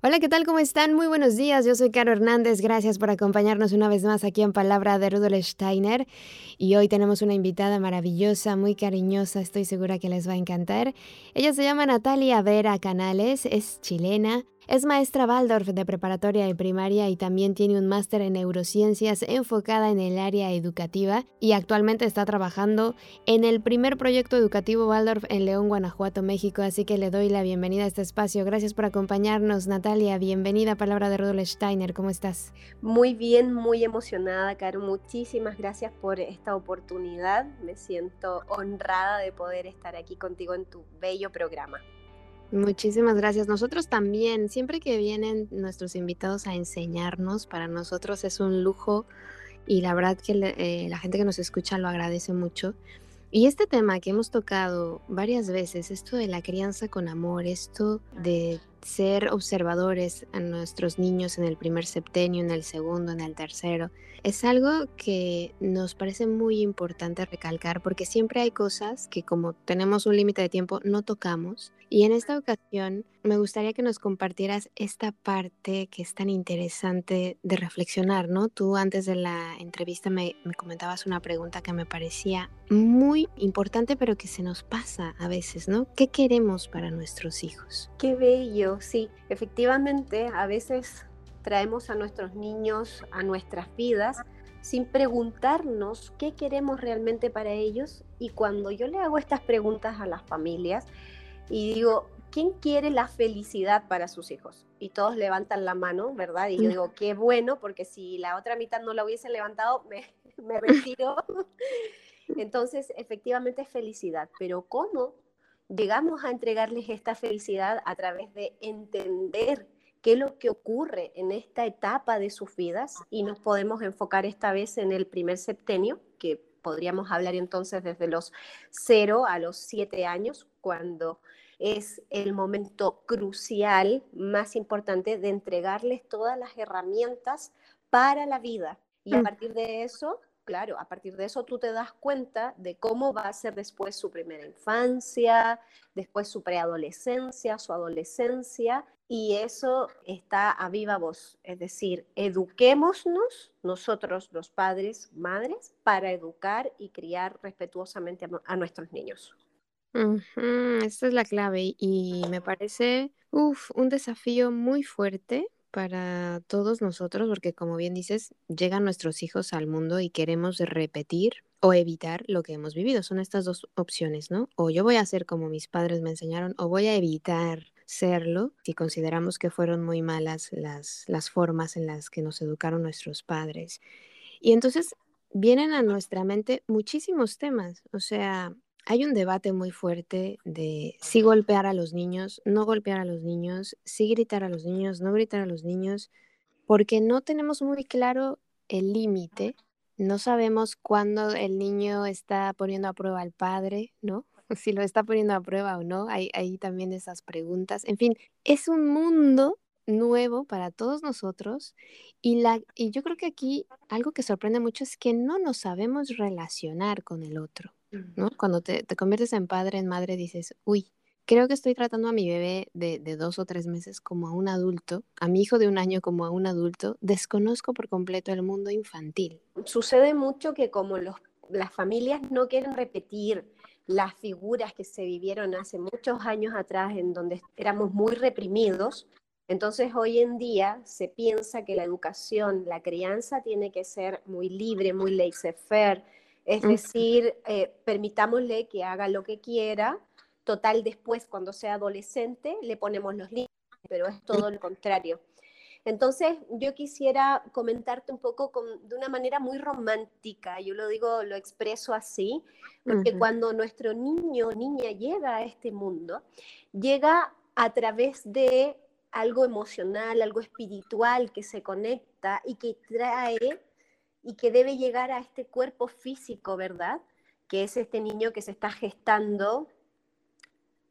Hola, ¿qué tal? ¿Cómo están? Muy buenos días. Yo soy Caro Hernández. Gracias por acompañarnos una vez más aquí en Palabra de Rudolf Steiner. Y hoy tenemos una invitada maravillosa, muy cariñosa. Estoy segura que les va a encantar. Ella se llama Natalia Vera Canales, es chilena, es maestra Waldorf de preparatoria y primaria y también tiene un máster en neurociencias enfocada en el área educativa y actualmente está trabajando en el primer proyecto educativo Waldorf en León, Guanajuato, México. Así que le doy la bienvenida a este espacio. Gracias por acompañarnos, Natalia. Bienvenida a Palabra de Rudolf Steiner. ¿Cómo estás? Muy bien, muy emocionada, Caro. Muchísimas gracias por esta oportunidad. Me siento honrada de poder estar aquí contigo en tu bello programa. Muchísimas gracias. Nosotros también, siempre que vienen nuestros invitados a enseñarnos, para nosotros es un lujo y la verdad que eh, la gente que nos escucha lo agradece mucho. Y este tema que hemos tocado varias veces, esto de la crianza con amor, esto de ser observadores a nuestros niños en el primer septenio, en el segundo, en el tercero, es algo que nos parece muy importante recalcar porque siempre hay cosas que como tenemos un límite de tiempo no tocamos. Y en esta ocasión me gustaría que nos compartieras esta parte que es tan interesante de reflexionar, ¿no? Tú antes de la entrevista me, me comentabas una pregunta que me parecía muy importante pero que se nos pasa a veces, ¿no? ¿Qué queremos para nuestros hijos? Qué bello, sí. Efectivamente, a veces traemos a nuestros niños a nuestras vidas sin preguntarnos qué queremos realmente para ellos. Y cuando yo le hago estas preguntas a las familias y digo, ¿quién quiere la felicidad para sus hijos? Y todos levantan la mano, ¿verdad? Y yo digo, qué bueno, porque si la otra mitad no la hubiesen levantado, me, me retiro. Entonces, efectivamente es felicidad, pero ¿cómo llegamos a entregarles esta felicidad a través de entender qué es lo que ocurre en esta etapa de sus vidas y nos podemos enfocar esta vez en el primer septenio, que podríamos hablar entonces desde los 0 a los 7 años, cuando es el momento crucial, más importante, de entregarles todas las herramientas para la vida. Y a mm. partir de eso, claro, a partir de eso tú te das cuenta de cómo va a ser después su primera infancia, después su preadolescencia, su adolescencia, y eso está a viva voz, es decir, eduquémonos nosotros los padres, madres, para educar y criar respetuosamente a, nuestros niños. Esta es la clave y me parece un desafío muy fuerte para todos nosotros, porque como bien dices, llegan nuestros hijos al mundo y queremos repetir o evitar lo que hemos vivido. Son estas dos opciones, ¿no? O yo voy a hacer como mis padres me enseñaron, o voy a evitar serlo si consideramos que fueron muy malas las, las formas en las que nos educaron nuestros padres. Y entonces vienen a nuestra mente muchísimos temas, o sea, hay un debate muy fuerte de si golpear a los niños, no golpear a los niños, si gritar a los niños, no gritar a los niños, porque no tenemos muy claro el límite, no sabemos cuándo el niño está poniendo a prueba al padre, ¿no? Si lo está poniendo a prueba o no, hay, hay también esas preguntas. En fin, es un mundo nuevo para todos nosotros y, la, y yo creo que aquí algo que sorprende mucho es que no nos sabemos relacionar con el otro. ¿No? Cuando te, conviertes en padre, en madre, dices, uy, creo que estoy tratando a mi bebé de, dos o tres meses como a un adulto, a mi hijo de un año como a un adulto, desconozco por completo el mundo infantil. Sucede mucho que como los, las familias no quieren repetir las figuras que se vivieron hace muchos años atrás en donde éramos muy reprimidos, entonces hoy en día se piensa que la educación, la crianza tiene que ser muy libre, muy laissez-faire, es decir, eh, permitámosle que haga lo que quiera, total después cuando sea adolescente le ponemos los límites, pero es todo lo contrario. Entonces, yo quisiera comentarte un poco de una manera muy romántica, yo lo digo, lo expreso así, porque cuando nuestro niño o niña llega a este mundo, llega a través de algo emocional, algo espiritual que se conecta y que trae y que debe llegar a este cuerpo físico, ¿verdad? Que es este niño que se está gestando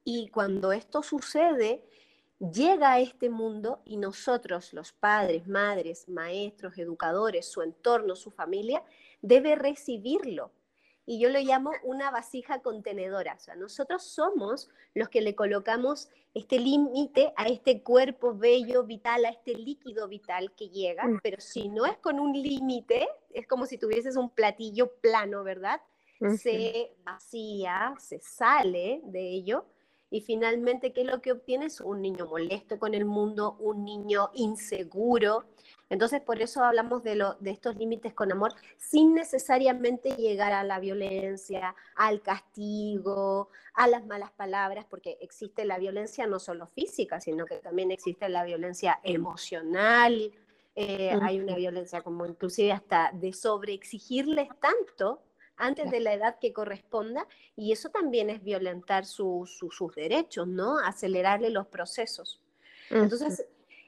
Y cuando esto sucede, llega a este mundo y nosotros, los padres, madres, maestros, educadores, su entorno, su familia, debe recibirlo. Y yo lo llamo una vasija contenedora. O sea, nosotros somos los que le colocamos este límite a este cuerpo bello, vital, a este líquido vital que llega. Mm. Pero si no es con un límite, es como si tuvieses un platillo plano, ¿verdad? Se vacía, se sale de ello y finalmente, ¿qué es lo que obtienes? Un niño molesto con el mundo, un niño inseguro. Entonces, por eso hablamos de, lo, de estos límites con amor, sin necesariamente llegar a la violencia, al castigo, a las malas palabras, porque existe la violencia no solo física, sino que también existe la violencia emocional. Eh, hay una violencia como inclusive hasta de sobreexigirles tanto antes de la edad que corresponda, y eso también es violentar sus derechos, ¿no? Acelerarle los procesos. Entonces,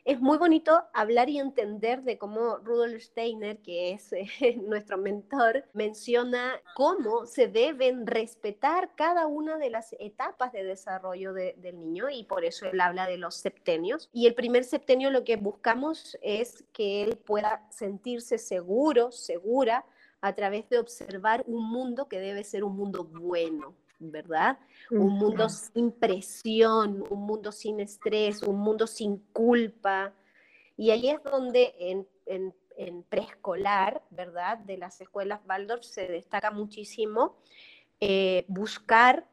es muy bonito hablar y entender de cómo Rudolf Steiner, que es eh, nuestro mentor, menciona cómo se deben respetar cada una de las etapas de desarrollo del niño y por eso él habla de los septenios. Y el primer septenio lo que buscamos es que él pueda sentirse seguro, segura, a través de observar un mundo que debe ser un mundo bueno, ¿verdad? Un mundo sin presión, un mundo sin estrés, un mundo sin culpa. Y ahí es donde en, preescolar, ¿verdad? De las escuelas Waldorf se destaca muchísimo eh, buscar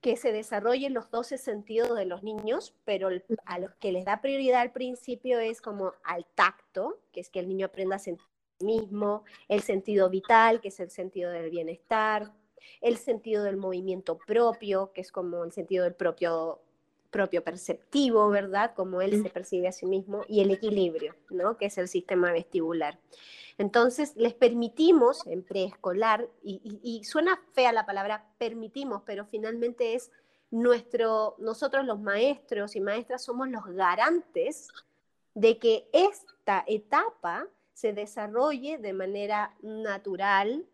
que se desarrollen los 12 sentidos de los niños, pero a los que les da prioridad al principio es como al tacto, que es que el niño aprenda a sentir mismo, el sentido vital, que es el sentido del bienestar, el sentido del movimiento propio, que es como el sentido del propio, propio perceptivo, ¿verdad? Como él se percibe a sí mismo, y el equilibrio, ¿no? Que es el sistema vestibular. Entonces, les permitimos en preescolar, y, y suena fea la palabra permitimos, pero finalmente es nuestro, nosotros los maestros y maestras somos los garantes de que esta etapa se desarrolle de manera natural,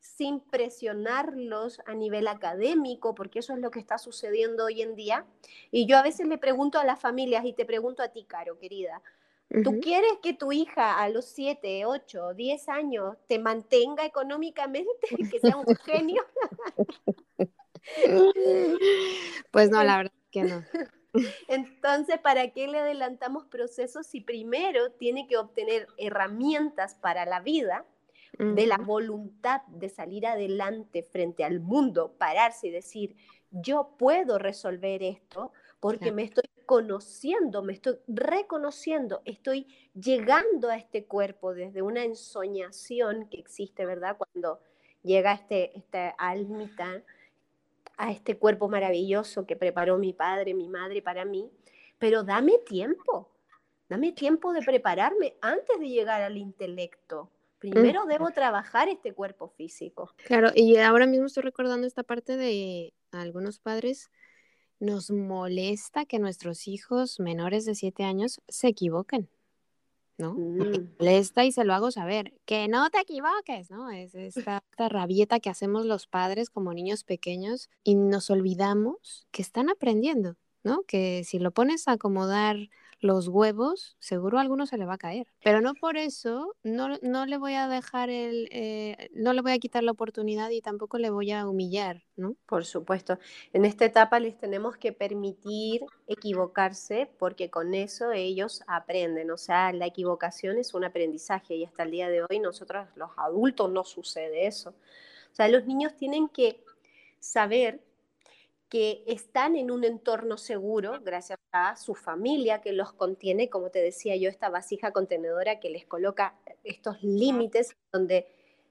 sin presionarlos a nivel académico, porque eso es lo que está sucediendo hoy en día. Y yo a veces le pregunto a las familias y te pregunto a ti, Caro, querida, ¿tú quieres que tu hija a los 7, 8, 10 años te mantenga económicamente, que sea un genio? pues no, la verdad que no. Entonces, ¿para qué le adelantamos procesos si primero tiene que obtener herramientas para la vida, de la voluntad de salir adelante frente al mundo, pararse y decir, yo puedo resolver esto porque me estoy conociendo, me estoy reconociendo, estoy llegando a este cuerpo desde una ensoñación que existe, ¿verdad? Cuando llega este, esta almita a este cuerpo maravilloso que preparó mi padre, mi madre para mí, pero dame tiempo, dame tiempo de prepararme antes de llegar al intelecto. Primero debo trabajar este cuerpo físico. Claro, y ahora mismo estoy recordando esta parte de algunos padres nos molesta que nuestros hijos menores de siete años se equivoquen. ¿No? Mm. molesta y se lo hago saber, que no te equivoques, ¿no? Es esta, esta, rabieta que hacemos los padres como niños pequeños y nos olvidamos que están aprendiendo, ¿no? Que si lo pones a acomodar los huevos, seguro a alguno se le va a caer. Pero no por eso, no, no le voy a dejar el, eh, no le voy a quitar la oportunidad y tampoco le voy a humillar, ¿no? Por supuesto. En esta etapa les tenemos que permitir equivocarse porque con eso ellos aprenden. O sea, la equivocación es un aprendizaje y hasta el día de hoy nosotros los adultos no sucede eso. O sea, los niños tienen que saber que están en un entorno seguro gracias a su familia que los contiene, como te decía yo, esta vasija contenedora que les coloca estos límites donde,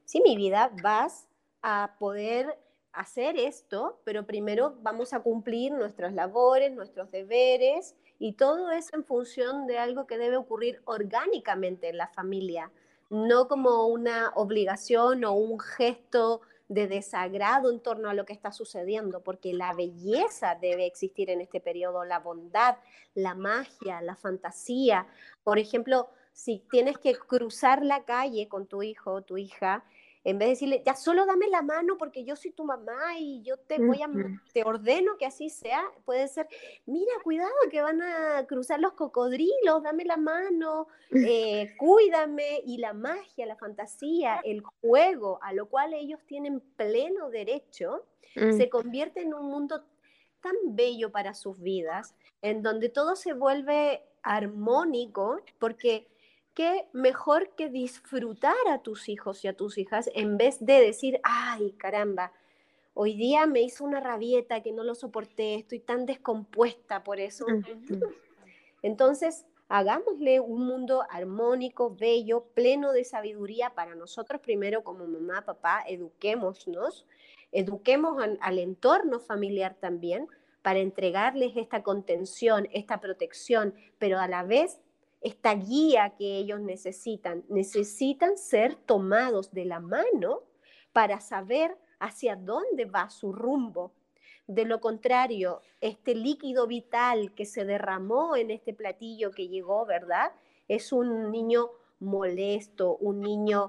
sí, mi vida, vas a poder hacer esto, pero primero vamos a cumplir nuestras labores, nuestros deberes, y todo eso en función de algo que debe ocurrir orgánicamente en la familia, no como una obligación o un gesto de desagrado en torno a lo que está sucediendo, porque la belleza debe existir en este periodo, la bondad, la magia, la fantasía. Por ejemplo, si tienes que cruzar la calle con tu hijo o tu hija, en vez de decirle, ya solo dame la mano porque yo soy tu mamá y yo te voy a, te ordeno que así sea, puede ser, mira, cuidado que van a cruzar los cocodrilos, dame la mano, eh, cuídame, y la magia, la fantasía, el juego, a lo cual ellos tienen pleno derecho, se mm. convierte en un mundo tan bello para sus vidas, en donde todo se vuelve armónico, porque qué mejor que disfrutar a tus hijos y a tus hijas en vez de decir, ay, caramba, hoy día me hizo una rabieta que no lo soporté, estoy tan descompuesta por eso. Entonces, hagámosle un mundo armónico, bello, pleno de sabiduría para nosotros primero como mamá, papá, eduquémonos, eduquemos al entorno familiar también para entregarles esta contención, esta protección, pero a la vez esta guía que ellos necesitan. Necesitan ser tomados de la mano para saber hacia dónde va su rumbo. De lo contrario, este líquido vital que se derramó en este platillo que llegó, ¿verdad? Es un niño molesto, un niño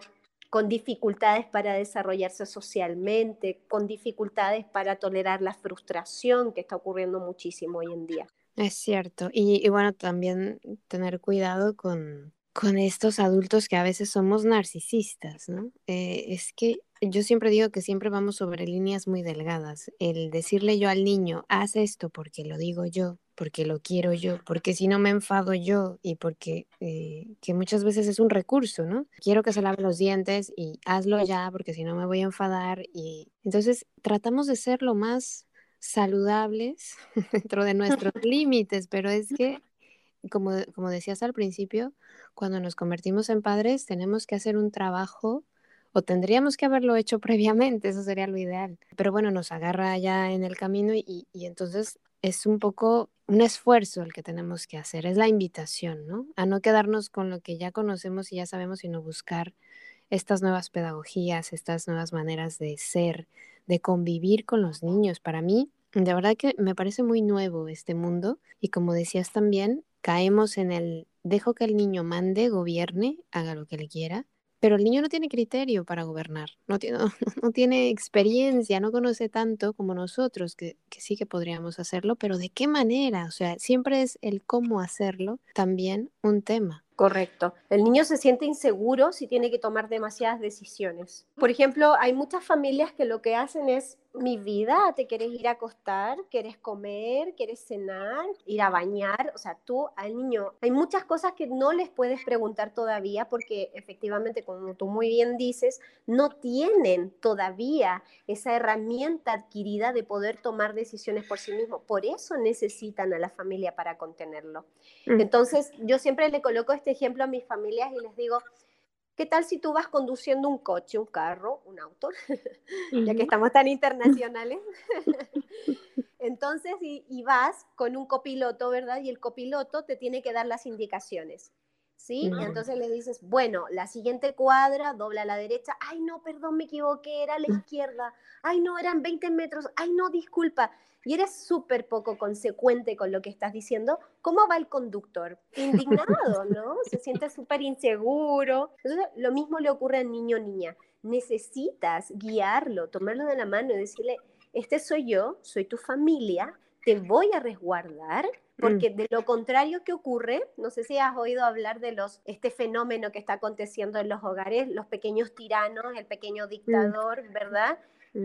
con dificultades para desarrollarse socialmente, con dificultades para tolerar la frustración que está ocurriendo muchísimo hoy en día. Es cierto. Y, bueno, también tener cuidado con, con estos adultos que a veces somos narcisistas, ¿no? Eh, es que yo siempre digo que siempre vamos sobre líneas muy delgadas. El decirle yo al niño, haz esto porque lo digo yo, porque lo quiero yo, porque si no me enfado yo y porque eh, que muchas veces es un recurso, ¿no? Quiero que se lave los dientes y hazlo ya porque si no me voy a enfadar y entonces tratamos de ser lo más saludables dentro de nuestros límites, pero es que, como, como decías al principio, cuando nos convertimos en padres tenemos que hacer un trabajo o tendríamos que haberlo hecho previamente, eso sería lo ideal. Pero bueno, nos agarra ya en el camino y, y, entonces es un poco un esfuerzo el que tenemos que hacer, es la invitación, ¿no? A no quedarnos con lo que ya conocemos y ya sabemos, sino buscar estas nuevas pedagogías, estas nuevas maneras de ser, de convivir con los niños. Para mí, de verdad que me parece muy nuevo este mundo y como decías también, caemos en el dejo que el niño mande, gobierne, haga lo que le quiera, pero el niño no tiene criterio para gobernar, no tiene, no, tiene experiencia, no conoce tanto como nosotros, que, que sí que podríamos hacerlo, pero ¿de qué manera? O sea, siempre es el cómo hacerlo también un tema. Correcto. El niño se siente inseguro si tiene que tomar demasiadas decisiones. Por ejemplo, hay muchas familias que lo que hacen es mi vida, te quieres ir a acostar, quieres comer, quieres cenar, ir a bañar, o sea, tú al niño, hay muchas cosas que no les puedes preguntar todavía porque efectivamente, como tú muy bien dices, no tienen todavía esa herramienta adquirida de poder tomar decisiones por sí mismos. Por eso necesitan a la familia para contenerlo. Mm. Entonces, yo siempre le coloco este ejemplo a mis familias y les digo, ¿Qué tal si tú vas conduciendo un coche, un carro, un auto, ya que estamos tan internacionales? Entonces, y, vas con un copiloto, ¿verdad? Y el copiloto te tiene que dar las indicaciones. ¿Sí? Y entonces le dices, bueno, la siguiente cuadra, dobla a la derecha, ay no, perdón, me equivoqué, era a la izquierda, ay no, eran 20 metros, ay no, disculpa y eres súper poco consecuente con lo que estás diciendo, ¿cómo va el conductor? Indignado, ¿no? Se siente súper inseguro. lo mismo le ocurre al niño o niña. Necesitas guiarlo, tomarlo de la mano y decirle, este soy yo, soy tu familia, te voy a resguardar, porque mm. de lo contrario que ocurre, no sé si has oído hablar de los este fenómeno que está aconteciendo en los hogares, los pequeños tiranos, el pequeño mm. dictador, ¿verdad?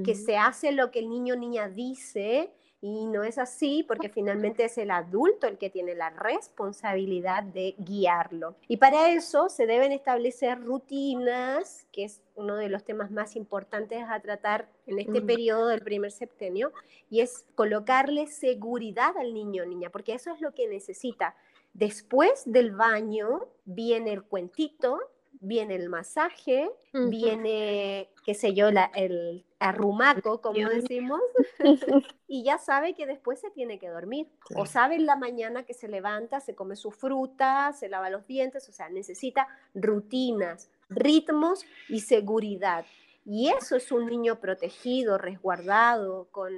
Que se hace lo que el niño niña dice y no es así porque finalmente es el adulto el que tiene la responsabilidad de guiarlo. Y para eso se deben establecer rutinas, que es uno de los temas más importantes a tratar en este mm. periodo del primer septenio, y es colocarle seguridad al niño o niña, porque eso es lo que necesita. Después del baño viene el cuentito, viene el masaje, viene, qué sé yo, el arrumaco, como decimos, y ya sabe que después se tiene que dormir. O sabe en la mañana que se levanta, se come su fruta, se lava los dientes, o sea, necesita rutinas, ritmos y seguridad. Y eso es un niño protegido, resguardado, con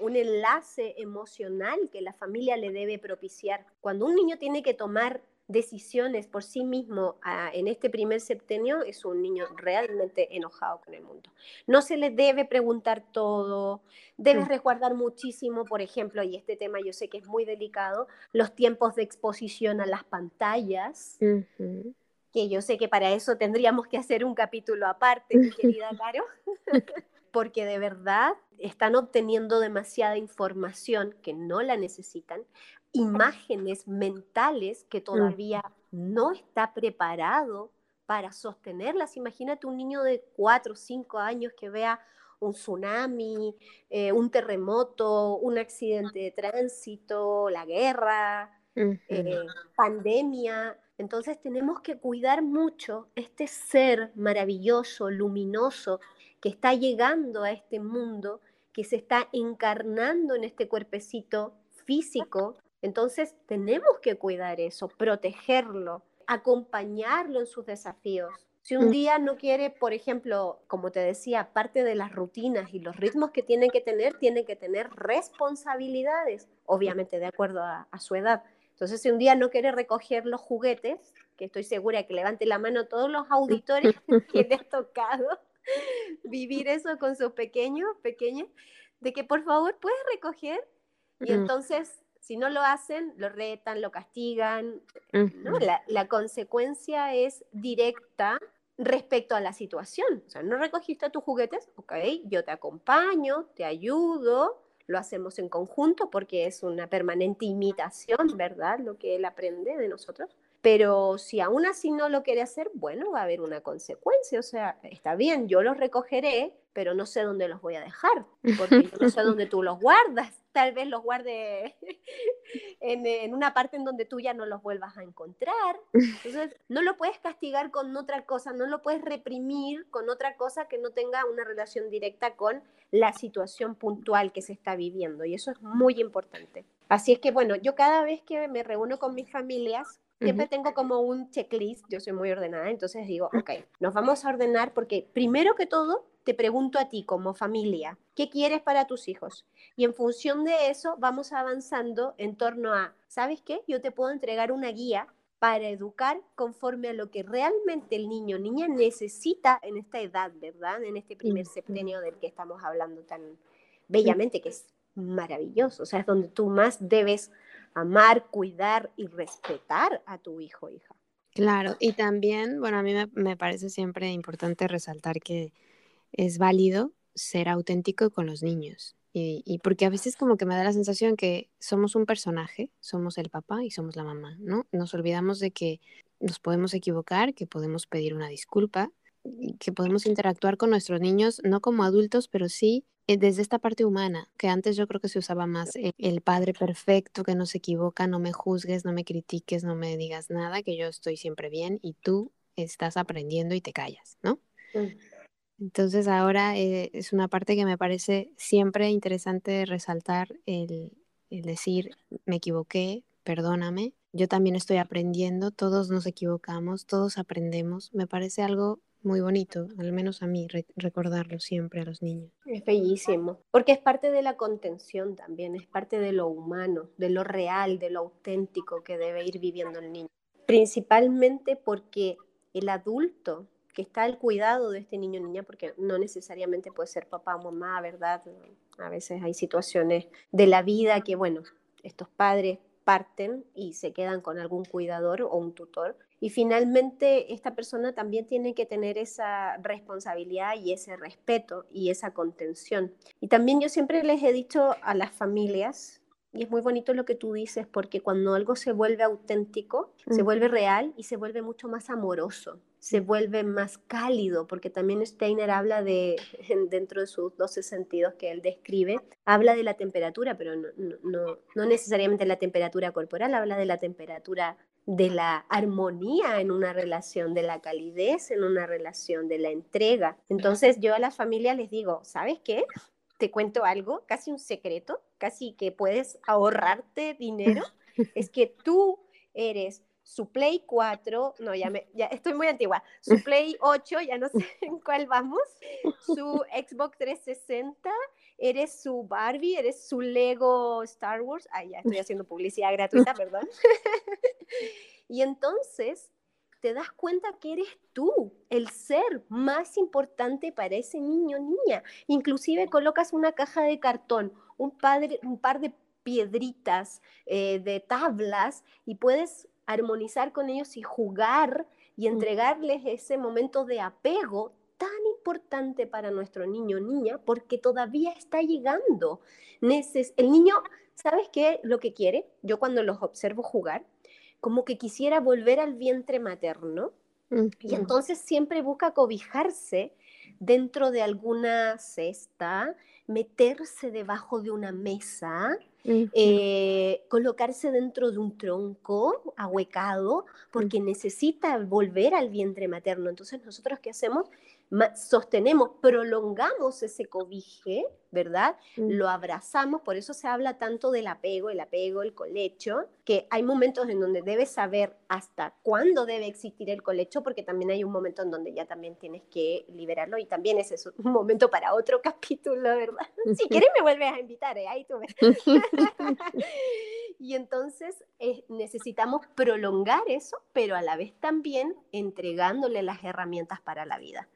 un enlace emocional que la familia le debe propiciar. Cuando un niño tiene que tomar decisiones por sí mismo ah, en este primer septenio, es un niño realmente enojado con el mundo. No se le debe preguntar todo, debes mm. resguardar muchísimo, por ejemplo, y este tema yo sé que es muy delicado, los tiempos de exposición a las pantallas. que yo sé que para eso tendríamos que hacer un capítulo aparte, mi querida Caro, porque de verdad están obteniendo demasiada información que no la necesitan, imágenes mentales que todavía no está preparado para sostenerlas. Imagínate un niño de 4 o 5 años que vea un tsunami, eh, un terremoto, un accidente de tránsito, la guerra, eh, pandemia. Entonces tenemos que cuidar mucho este ser maravilloso, luminoso, que está llegando a este mundo, que se está encarnando en este cuerpecito físico. Entonces tenemos que cuidar eso, protegerlo, acompañarlo en sus desafíos. Si un mm. día no quiere, por ejemplo, como te decía, parte de las rutinas y los ritmos que tiene que tener, tiene que tener responsabilidades, obviamente de acuerdo a, a su edad. Entonces, si un día no quiere recoger los juguetes, que estoy segura que levante la mano todos los auditores que les ha tocado, vivir eso con sus pequeños, pequeñas, de que por favor puedes recoger y entonces si no lo hacen, lo retan, lo castigan. ¿no? La, la, consecuencia es directa respecto a la situación. O sea, no recogiste tus juguetes, ok, yo te acompaño, te ayudo, lo hacemos en conjunto porque es una permanente imitación, ¿verdad? Lo que él aprende de nosotros. Pero si aún así no lo quiere hacer, bueno, va a haber una consecuencia. O sea, está bien, yo los recogeré, pero no sé dónde los voy a dejar, porque yo no sé dónde tú los guardas. Tal vez los guarde en, en, una parte en donde tú ya no los vuelvas a encontrar. Entonces, no lo puedes castigar con otra cosa, no lo puedes reprimir con otra cosa que no tenga una relación directa con la situación puntual que se está viviendo. Y eso es muy importante. Así es que, bueno, yo cada vez que me reúno con mis familias, siempre tengo como un checklist, yo soy muy ordenada, entonces digo, ok, nos vamos a ordenar porque primero que todo te pregunto a ti como familia, ¿qué quieres para tus hijos? Y en función de eso vamos avanzando en torno a, ¿sabes qué? Yo te puedo entregar una guía para educar conforme a lo que realmente el niño o niña necesita en esta edad, ¿verdad? En este primer septenio del que estamos hablando tan bellamente, que es maravilloso, o sea, es donde tú más debes amar, cuidar y respetar a tu hijo o hija. Claro, y también, bueno, a mí me, parece siempre importante resaltar que es válido ser auténtico con los niños. Y, y, porque a veces como que me da la sensación que somos un personaje, somos el papá y somos la mamá, ¿no? Nos olvidamos de que nos podemos equivocar, que podemos pedir una disculpa, que podemos interactuar con nuestros niños, no como adultos, pero sí eh, desde esta parte humana, que antes yo creo que se usaba más el, padre perfecto, que no se equivoca, no me juzgues, no me critiques, no me digas nada, que yo estoy siempre bien y tú estás aprendiendo y te callas, ¿no? Mm. Entonces ahora eh, es una parte que me parece siempre interesante resaltar el, el decir, me equivoqué, perdóname, yo también estoy aprendiendo, todos nos equivocamos, todos aprendemos, me parece algo muy bonito, al menos a mí, recordarlo siempre a los niños. Es bellísimo, porque es parte de la contención también, es parte de lo humano, de lo real, de lo auténtico que debe ir viviendo el niño. Principalmente porque el adulto que está al cuidado de este niño o niña, porque no necesariamente puede ser papá o mamá, ¿verdad? A veces hay situaciones de la vida que, bueno, estos padres parten y se quedan con algún cuidador o un tutor y finalmente, esta persona también tiene que tener esa responsabilidad y ese respeto y esa contención. Y también yo siempre les he dicho a las familias, y es muy bonito lo que tú dices, porque cuando algo se vuelve auténtico, se vuelve real y se vuelve mucho más amoroso, se vuelve más cálido, porque también Steiner habla de, dentro de sus 12 sentidos que él describe, habla de la temperatura, pero no, no, no necesariamente la temperatura corporal, habla de la temperatura de la armonía en una relación, de la calidez en una relación, de la entrega. Entonces yo a la familia les digo, ¿sabes qué? Te cuento algo, casi un secreto, casi que puedes ahorrarte dinero, es que tú eres su Play 4, no, ya, me, ya estoy muy antigua, su Play 8, ya no sé en cuál vamos, su Xbox 360, eres su Barbie, eres su Lego Star Wars, ay, ya estoy haciendo publicidad gratuita, perdón. Y entonces te das cuenta que eres tú, el ser más importante para ese niño o niña. Inclusive colocas una caja de cartón, un, padre, un par de piedritas, eh, de tablas, y puedes armonizar con ellos y jugar y entregarles ese momento de apego tan importante para nuestro niño o niña porque todavía está llegando. el niño, ¿sabes qué? Lo que quiere, yo cuando los observo jugar, como que quisiera volver al vientre materno y entonces siempre busca cobijarse dentro de alguna cesta, meterse debajo de una mesa, eh, colocarse dentro de un tronco ahuecado, porque necesita volver al vientre materno. Entonces, nosotros qué hacemos? Sostenemos, prolongamos ese cobije, ¿verdad? Mm. Lo abrazamos, por eso se habla tanto del apego, el apego, el colecho, que hay momentos en donde debes saber hasta cuándo debe existir el colecho, porque también hay un momento en donde ya también tienes que liberarlo y también ese es un momento para otro capítulo, ¿verdad? Si quieres me vuelves a invitar, ¿eh? ahí tú ves. y entonces eh, necesitamos prolongar eso, pero a la vez también entregándole las herramientas para la vida.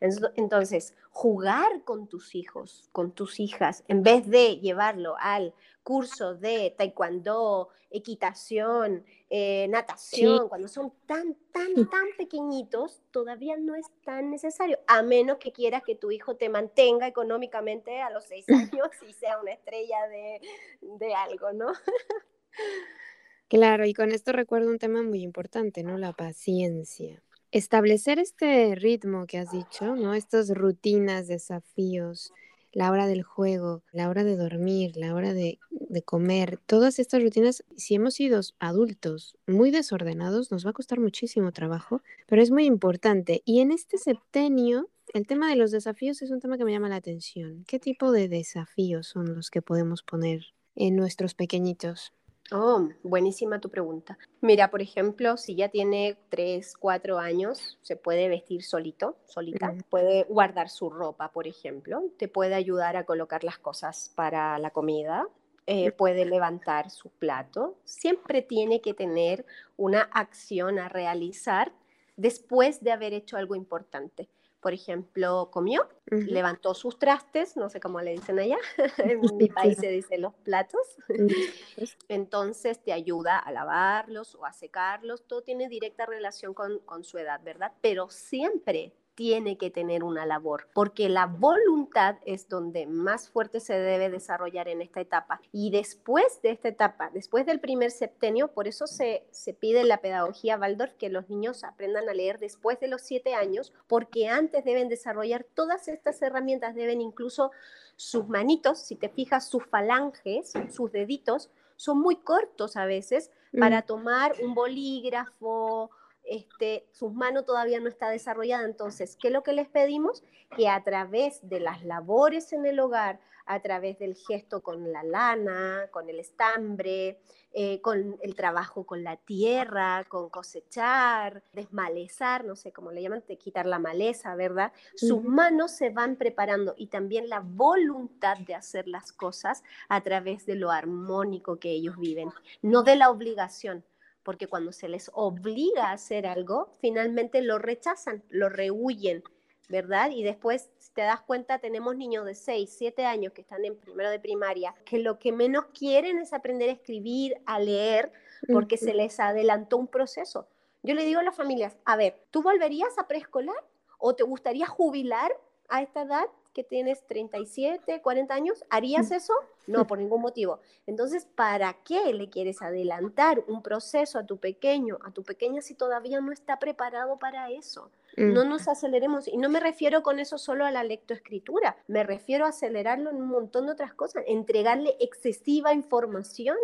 Entonces, jugar con tus hijos, con tus hijas, en vez de llevarlo al curso de taekwondo, equitación, eh, natación, cuando son tan, tan, tan pequeñitos, todavía no es tan necesario, a menos que quieras que tu hijo te mantenga económicamente a los seis años y sea una estrella de, de algo, ¿no? Claro, y con esto recuerdo un tema muy importante, ¿no? La paciencia. Establecer este ritmo que has dicho, ¿no? Estas rutinas, desafíos, la hora del juego, la hora de dormir, la hora de, comer, todas estas rutinas, si hemos sido adultos muy desordenados, nos va a costar muchísimo trabajo, pero es muy importante. Y en este septenio, el tema de los desafíos es un tema que me llama la atención. ¿Qué tipo de desafíos son los que podemos poner en nuestros pequeñitos? Oh, buenísima tu pregunta. Mira, por ejemplo, si ya tiene 3, 4 años, se puede vestir solito, solita, puede guardar su ropa, por ejemplo, te puede ayudar a colocar las cosas para la comida, eh, puede levantar su plato, siempre tiene que tener una acción a realizar después de haber hecho algo importante por ejemplo, comió, levantó sus trastes, no sé cómo le dicen allá, en mi país se dice los platos, entonces te ayuda a lavarlos o a secarlos, todo tiene directa relación con, con su edad, ¿verdad? Pero siempre tiene que tener una labor, porque la voluntad es donde más fuerte se debe desarrollar en esta etapa. Y después de esta etapa, después del primer septenio, por eso se, se pide en la pedagogía Waldorf que los niños aprendan a leer después de los siete años, porque antes deben desarrollar todas estas herramientas, deben incluso sus manitos, si te fijas, sus falanges, sus deditos, son muy cortos a veces para mm. tomar un bolígrafo, este, sus manos todavía no está desarrollada. Entonces, ¿qué es lo que les pedimos? Que a través de las labores en el hogar, a través del gesto con la lana, con el estambre, eh, con el trabajo con la tierra, con cosechar, desmalezar, no sé cómo le llaman, de quitar la maleza, ¿verdad? Sus manos se van preparando y también la voluntad de hacer las cosas a través de lo armónico que ellos viven, no de la obligación, porque cuando se les obliga a hacer algo, finalmente lo rechazan, lo rehuyen, ¿verdad? Y después, si te das cuenta, tenemos niños de 6, 7 años que están en primero de primaria, que lo que menos quieren es aprender a escribir, a leer, porque se les adelantó un proceso. Yo le digo a las familias, a ver, ¿tú volverías a preescolar o te gustaría jubilar a esta edad? Que tienes 37, 40 años, ¿harías eso? No, por ningún motivo. Entonces, ¿para qué le quieres adelantar un proceso a tu pequeño, a tu pequeña si todavía no está preparado para eso? No nos aceleremos. Y no me refiero con eso solo a la lectoescritura, me refiero a acelerarlo en un montón de otras cosas, entregarle excesiva información.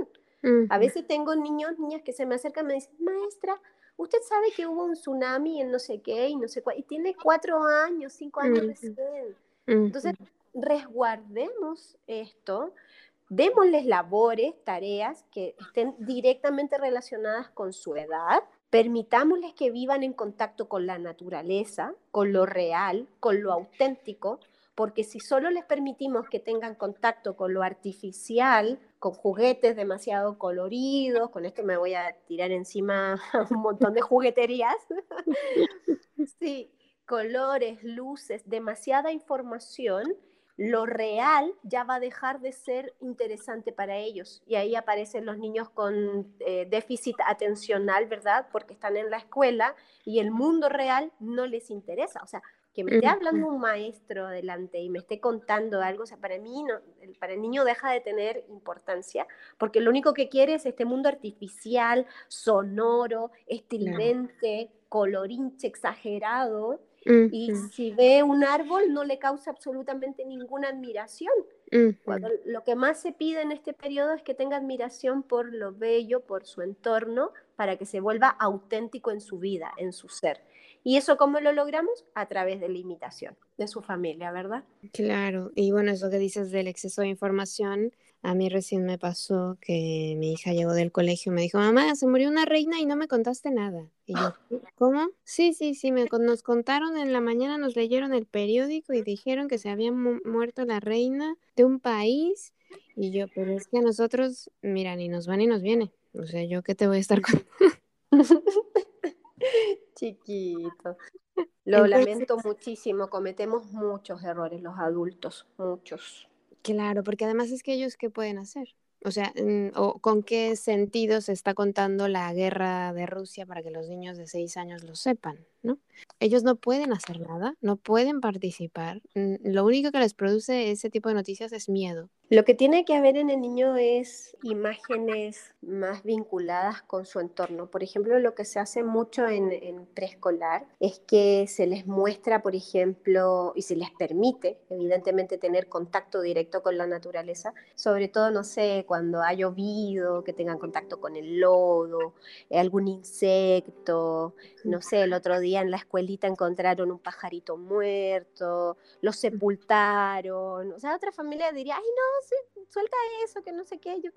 A veces tengo niños, niñas que se me acercan y me dicen, maestra, usted sabe que hubo un tsunami en no sé qué y no sé cuál, y tiene cuatro años, cinco años recién. Entonces, resguardemos esto, démosles labores, tareas que estén directamente relacionadas con su edad, permitámosles que vivan en contacto con la naturaleza, con lo real, con lo auténtico, porque si solo les permitimos que tengan contacto con lo artificial, con juguetes demasiado coloridos, con esto me voy a tirar encima un montón de jugueterías, sí, colores, luces, demasiada información, lo real ya va a dejar de ser interesante para ellos. Y ahí aparecen los niños con eh, déficit atencional, ¿verdad? Porque están en la escuela y el mundo real no les interesa. O sea, que me esté hablando un maestro delante y me esté contando algo, o sea, para mí, no, para el niño deja de tener importancia, porque lo único que quiere es este mundo artificial, sonoro, estridente, colorinche, exagerado, y si ve un árbol no le causa absolutamente ninguna admiración. lo que más se pide en este periodo es que tenga admiración por lo bello, por su entorno, para que se vuelva auténtico en su vida, en su ser. ¿Y eso cómo lo logramos? A través de la imitación de su familia, ¿verdad? Claro, y bueno, eso que dices del exceso de información, a mí recién me pasó que mi hija llegó del colegio y me dijo, mamá, se murió una reina y no me contaste nada. Y yo, ¿cómo? Sí, sí, sí, me, nos contaron en la mañana, nos leyeron el periódico y dijeron que se había muerto la reina de un país. Y yo, pero es que a nosotros, mira, ni nos van ni nos viene. O sea, yo qué te voy a estar con... Chiquito. Lo lamento muchísimo, cometemos muchos errores los adultos, muchos. Claro, porque además es que ellos, ¿qué pueden hacer? O sea, mm, o ¿con qué sentido se está contando la guerra de Rusia para que los niños de seis años lo sepan, ¿no? Ellos no pueden hacer nada, no pueden participar. Lo único que les produce ese tipo de noticias es miedo. Lo que tiene que haber en el niño es imágenes más vinculadas con su entorno. Por ejemplo, lo que se hace mucho en, preescolar es que se les muestra, por ejemplo, y se les permite, evidentemente, tener contacto directo con la naturaleza, sobre todo, no sé, cuando ha llovido, que tengan contacto con el lodo, algún insecto, no sé, el otro día en la escuelita encontraron un pajarito muerto, lo sepultaron, o sea, otra familia diría, ay, no, suelta eso, que no sé qué. Yo...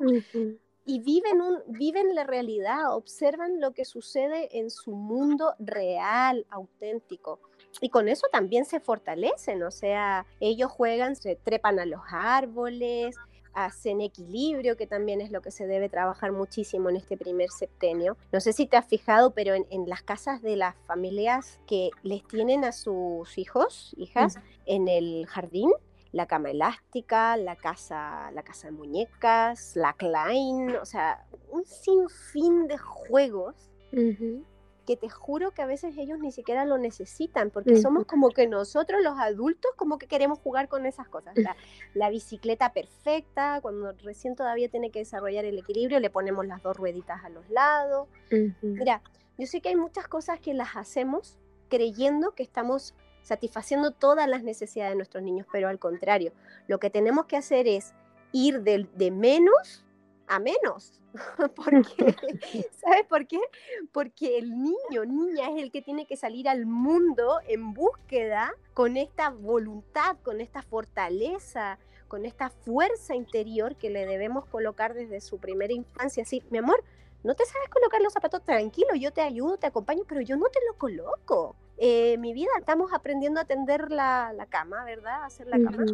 Y viven, un, viven la realidad, observan lo que sucede en su mundo real, auténtico. Y con eso también se fortalecen, o sea, ellos juegan, se trepan a los árboles, hacen equilibrio, que también es lo que se debe trabajar muchísimo en este primer septenio. No sé si te has fijado, pero en, las casas de las familias que les tienen a sus hijos, hijas, en el jardín, la cama elástica, la casa, la casa de muñecas, la Klein, o sea, un sinfín de juegos que te juro que a veces ellos ni siquiera lo necesitan, porque somos como que nosotros los adultos como que queremos jugar con esas cosas. La, bicicleta perfecta, cuando recién todavía tiene que desarrollar el equilibrio, le ponemos las dos rueditas a los lados. Mira, yo sé que hay muchas cosas que las hacemos creyendo que estamos satisfaciendo todas las necesidades de nuestros niños, pero al contrario, lo que tenemos que hacer es ir de, de menos a menos. porque, ¿Sabes por qué? Porque el niño, niña, es el que tiene que salir al mundo en búsqueda con esta voluntad, con esta fortaleza, con esta fuerza interior que le debemos colocar desde su primera infancia. Así, mi amor, no te sabes colocar los zapatos tranquilo, yo te ayudo, te acompaño, pero yo no te lo coloco. Eh, mi vida, estamos aprendiendo a tender la, cama, ¿verdad? A hacer la cama.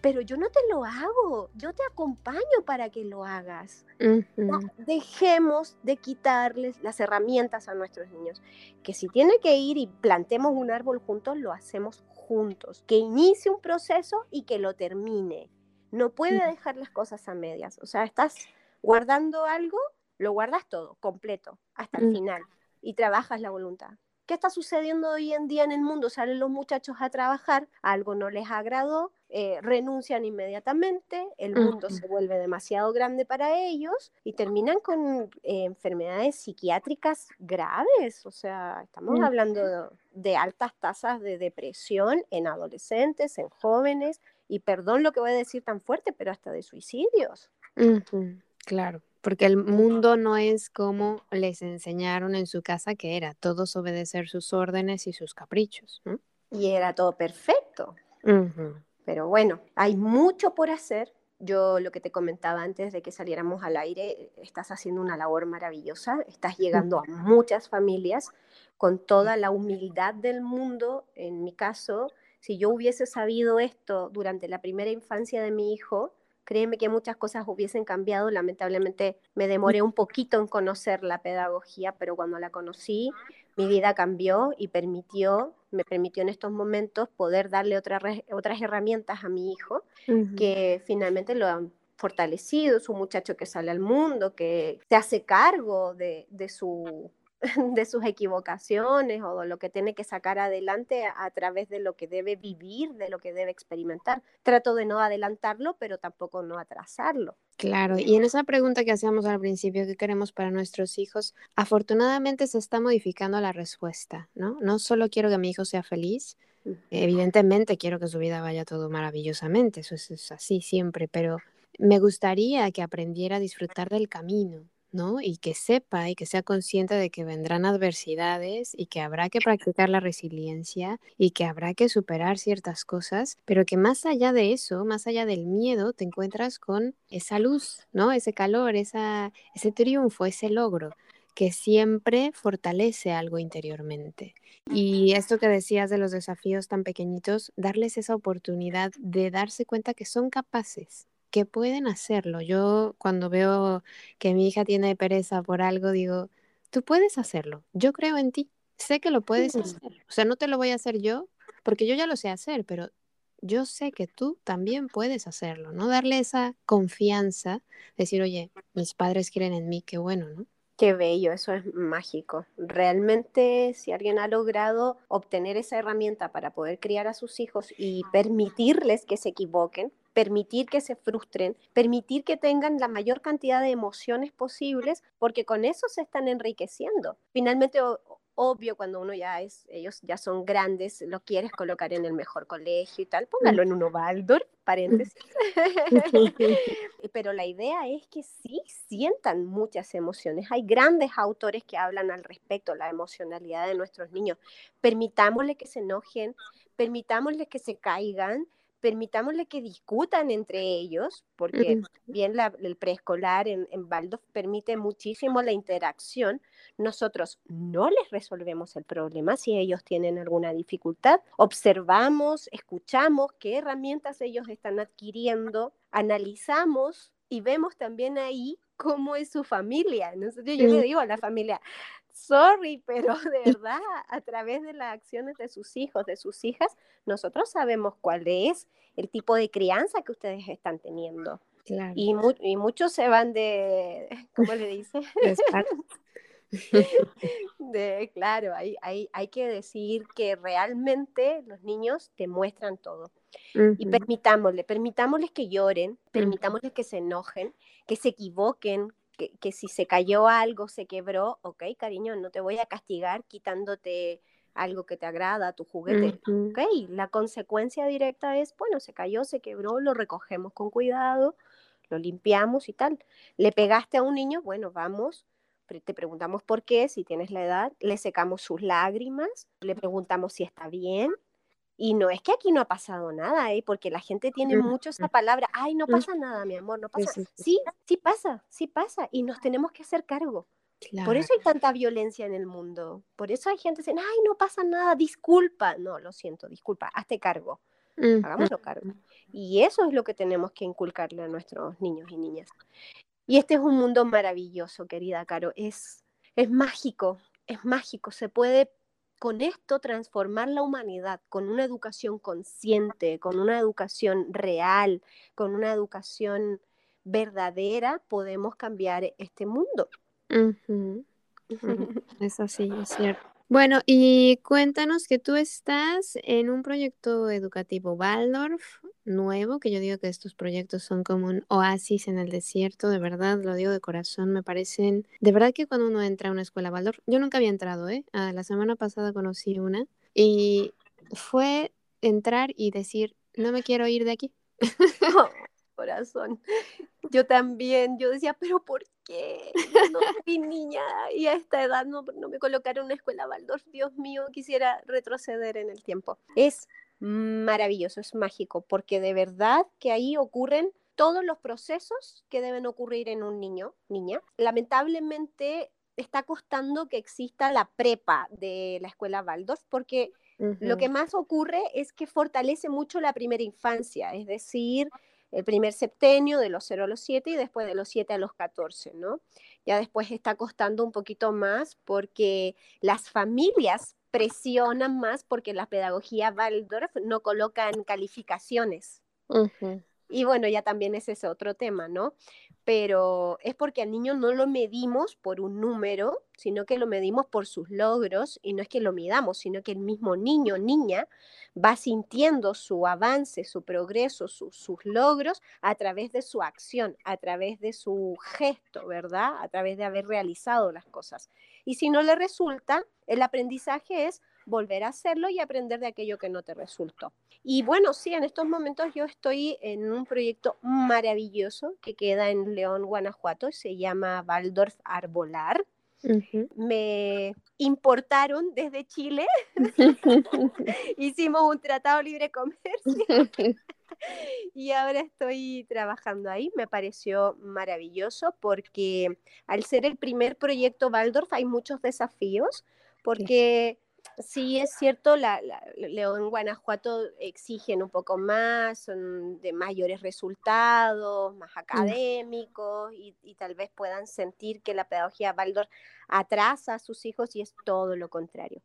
Pero yo no te lo hago, yo te acompaño para que lo hagas. Dejemos de quitarles las herramientas a nuestros niños. Que si tiene que ir y plantemos un árbol juntos, lo hacemos juntos. Que inicie un proceso y que lo termine. No puede dejar las cosas a medias. O sea, estás guardando algo, lo guardas todo, completo, hasta el final. Y trabajas la voluntad. ¿Qué está sucediendo hoy en día en el mundo? Salen los muchachos a trabajar, algo no les agradó, eh, renuncian inmediatamente, el mundo se vuelve demasiado grande para ellos y terminan con eh, enfermedades psiquiátricas graves. O sea, estamos hablando de, altas tasas de depresión en adolescentes, en jóvenes, y perdón lo que voy a decir tan fuerte, pero hasta de suicidios. Claro porque el mundo no es como les enseñaron en su casa que era, todos obedecer sus órdenes y sus caprichos. Y era todo perfecto. Pero bueno, hay mucho por hacer. Yo lo que te comentaba antes de que saliéramos al aire, estás haciendo una labor maravillosa, estás llegando a muchas familias con toda la humildad del mundo, en mi caso, si yo hubiese sabido esto durante la primera infancia de mi hijo, créeme que muchas cosas hubiesen cambiado. Lamentablemente me demoré un poquito en conocer la pedagogía, pero cuando la conocí, mi vida cambió y permitió, me permitió en estos momentos poder darle otra, otras herramientas a mi hijo que finalmente lo han fortalecido, es un muchacho que sale al mundo, que se hace cargo de, de su de sus equivocaciones o de lo que tiene que sacar adelante a, través de lo que debe vivir, de lo que debe experimentar. Trato de no adelantarlo, pero tampoco no atrasarlo. Claro, y en esa pregunta que hacíamos al principio, ¿qué queremos para nuestros hijos? Afortunadamente se está modificando la respuesta, ¿no? No solo quiero que mi hijo sea feliz, evidentemente quiero que su vida vaya todo maravillosamente, eso es así siempre, pero me gustaría que aprendiera a disfrutar del camino, ¿no? Y que sepa y que sea consciente de que vendrán adversidades y que habrá que practicar la resiliencia y que habrá que superar ciertas cosas, pero que más allá de eso, más allá del miedo, te encuentras con esa luz, ¿no? Ese calor, esa, ese triunfo, ese logro que siempre fortalece algo interiormente. Y esto que decías de los desafíos tan pequeñitos, darles esa oportunidad de darse cuenta que son capaces, que pueden hacerlo. Yo cuando veo que mi hija tiene pereza por algo, digo, tú puedes hacerlo, yo creo en ti, sé que lo puedes hacer. O sea, no te lo voy a hacer yo, porque yo ya lo sé hacer, pero yo sé que tú también puedes hacerlo, ¿no? Darle esa confianza, decir, oye, mis padres quieren en mí, qué bueno, ¿no? Qué bello, eso es mágico. Realmente, si alguien ha logrado obtener esa herramienta para poder criar a sus hijos y permitirles que se equivoquen, permitir que se frustren, permitir que tengan la mayor cantidad de emociones posibles, porque con eso se están enriqueciendo. Finalmente, obvio, cuando uno ya es, ellos ya son grandes, lo quieres colocar en el mejor colegio y tal, póngalo en uno Waldorf, paréntesis. Pero la idea es que sí sientan muchas emociones. Hay grandes autores que hablan al respecto, la emocionalidad de nuestros niños. Permitámosle que se enojen, permitámosle que se caigan, permitámosle que discutan entre ellos, porque bien el preescolar en, en permite muchísimo la interacción. Nosotros no les resolvemos el problema si ellos tienen alguna dificultad. Observamos, escuchamos qué herramientas ellos están adquiriendo, analizamos y vemos también ahí cómo es su familia. Yo le digo a la familia, sorry, pero de verdad, a través de las acciones de sus hijos, de sus hijas, nosotros sabemos cuál es el tipo de crianza que ustedes están teniendo. Y, y, muchos se van de, ¿cómo le dice? de, claro, hay, hay, hay, que decir que realmente los niños te muestran todo. Y permitámosle, permitámosles que lloren, permitámosles que se enojen, que se equivoquen, que, si se cayó algo, se quebró, ok, cariño, no te voy a castigar quitándote algo que te agrada, tu juguete, ok, la consecuencia directa es, bueno, se cayó, se quebró, lo recogemos con cuidado, lo limpiamos y tal. Le pegaste a un niño, bueno, vamos, te preguntamos por qué, si tienes la edad, le secamos sus lágrimas, le preguntamos si está bien, y no es que aquí no ha pasado nada, ¿eh? porque la gente tiene mucho esa palabra, ay, no pasa nada, mi amor, no pasa. Sí, sí pasa, sí pasa, y nos tenemos que hacer cargo. Por eso hay tanta violencia en el mundo. Por eso hay gente que dice, ay, no pasa nada, disculpa. No, lo siento, disculpa, hazte cargo. Hagámoslo cargo. Y eso es lo que tenemos que inculcarle a nuestros niños y niñas. Y este es un mundo maravilloso, querida Caro. Es, es mágico, es mágico. Se puede con esto transformar la humanidad con una educación consciente, con una educación real, con una educación verdadera, podemos cambiar este mundo. Es así, es cierto. Bueno, y cuéntanos que tú estás en un proyecto educativo Waldorf nuevo, que yo digo que estos proyectos son como un oasis en el desierto, de verdad, lo digo de corazón, me parecen, de verdad que cuando uno entra a una escuela Waldorf, yo nunca había entrado, ¿eh? La semana pasada conocí una y fue entrar y decir, no me quiero ir de aquí. corazón. Yo también, yo decía, pero ¿por qué? No fui niña y a esta edad no, no me colocaron en una escuela Waldorf. Dios mío, quisiera retroceder en el tiempo. Es maravilloso, es mágico, porque de verdad que ahí ocurren todos los procesos que deben ocurrir en un niño, niña. Lamentablemente está costando que exista la prepa de la escuela Waldorf, porque Lo que más ocurre es que fortalece mucho la primera infancia, es decir, el primer septenio de los 0 a los 7 y después de los 7 a los 14, ¿no? Ya después está costando un poquito más porque las familias presionan más porque la pedagogía Waldorf no colocan calificaciones. Y bueno, ya también ese es otro tema, ¿no? Pero es porque al niño no lo medimos por un número, sino que lo medimos por sus logros y no es que lo midamos, sino que el mismo niño o niña va sintiendo su avance, su progreso, sus logros a través de su acción, a través de su gesto, ¿verdad? A través de haber realizado las cosas. Y si no le resulta, el aprendizaje es volver a hacerlo y aprender de aquello que no te resultó. Y bueno, sí, en estos momentos yo estoy en un proyecto maravilloso que queda en León, Guanajuato, se llama Waldorf Arbolar. Me importaron desde Chile, hicimos un tratado libre comercio y ahora estoy trabajando ahí. Me pareció maravilloso porque al ser el primer proyecto Waldorf hay muchos desafíos porque sí es cierto, la, León, Guanajuato exigen un poco más, son de mayores resultados, más mm. académicos y, tal vez puedan sentir que la pedagogía Baldor atrasa a sus hijos y es todo lo contrario.